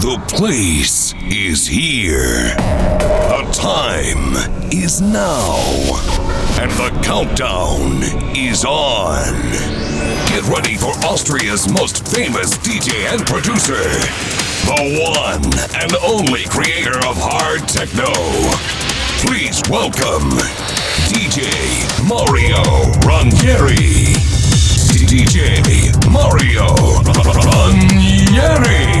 The place is here. The time is now. And the countdown is on. Get ready for Austria's most famous DJ and producer. The one and only creator of hard techno. Please welcome DJ Mario Ranieri. DJ Mario Ranieri.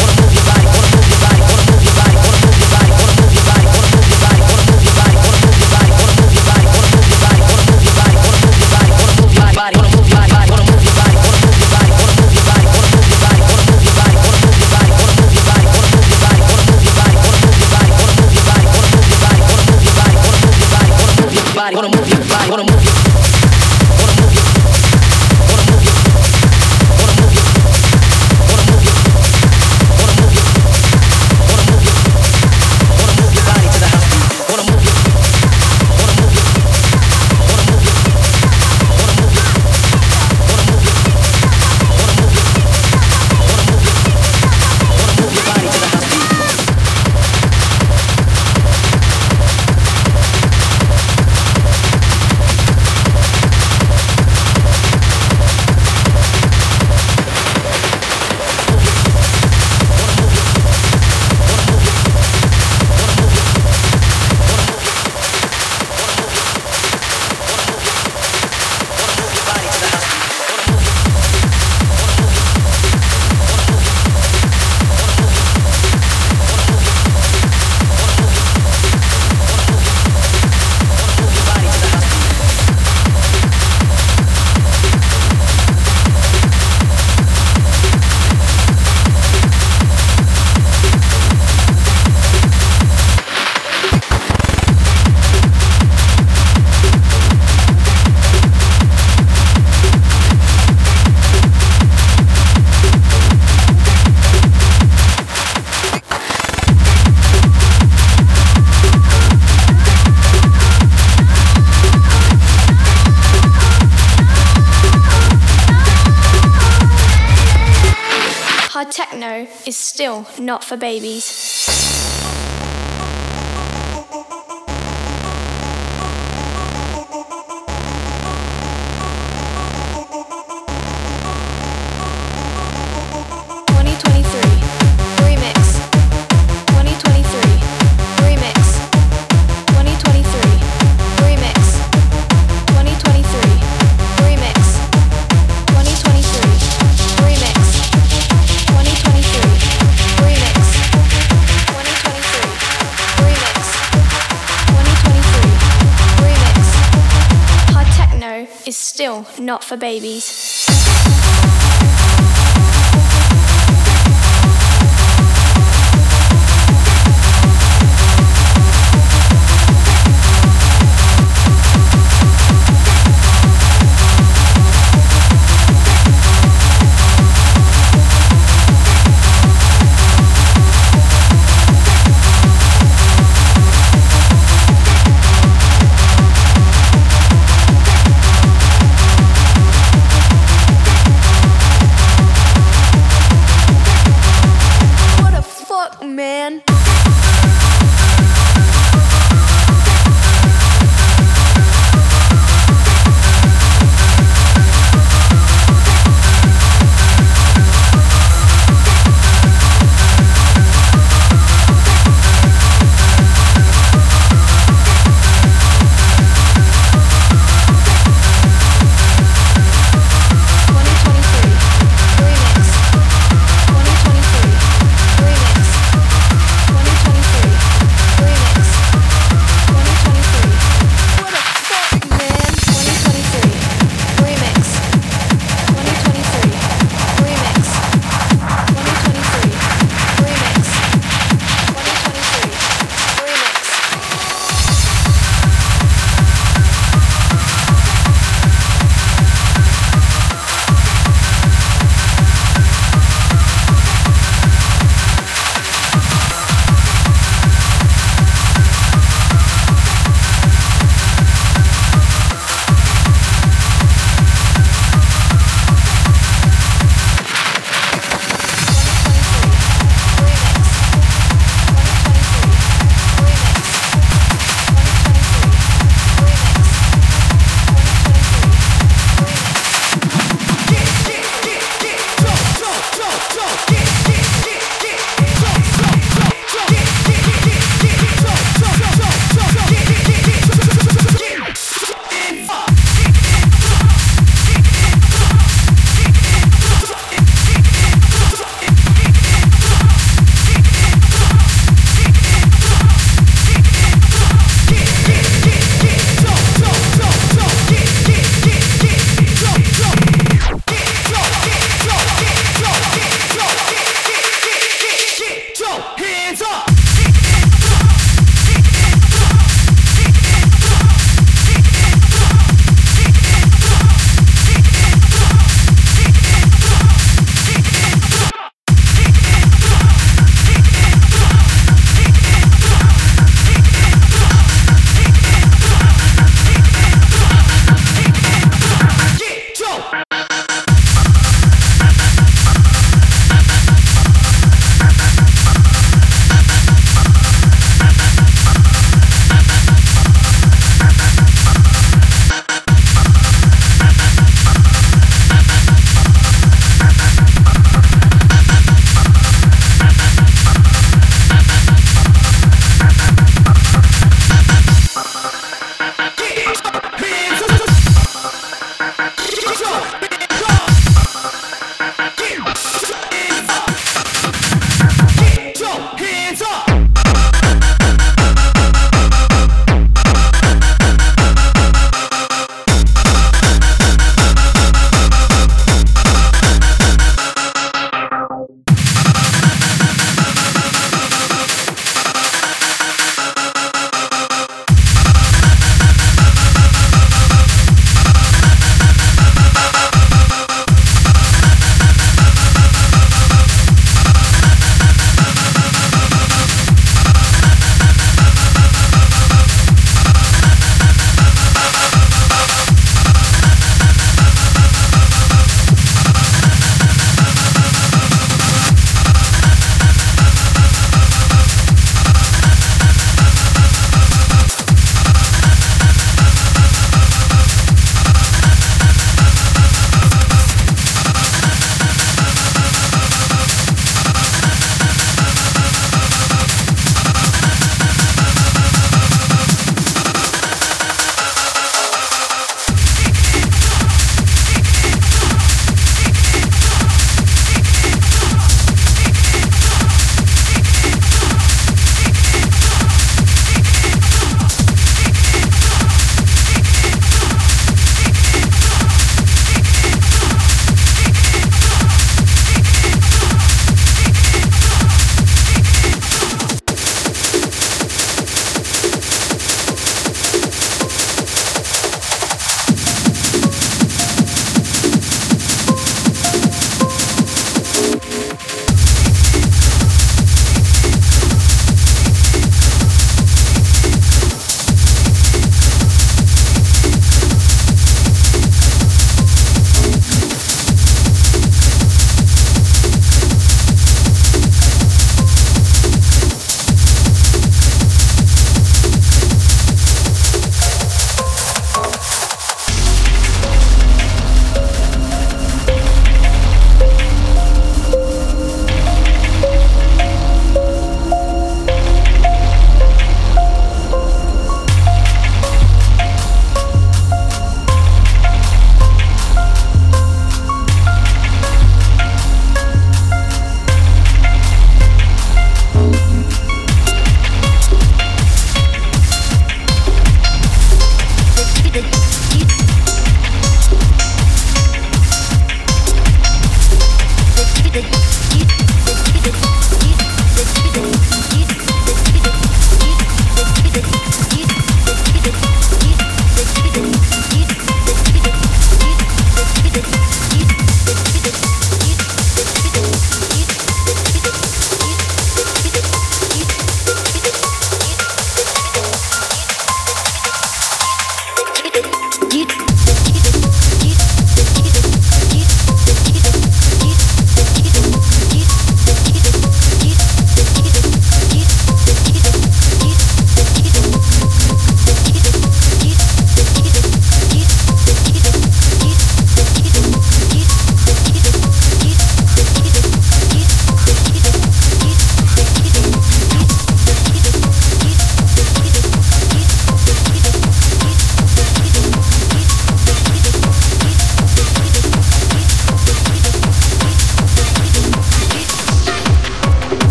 not for babies. Not for babies.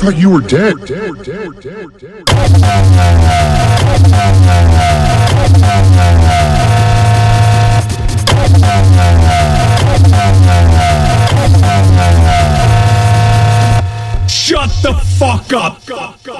Thought you were dead. Shut the fuck up!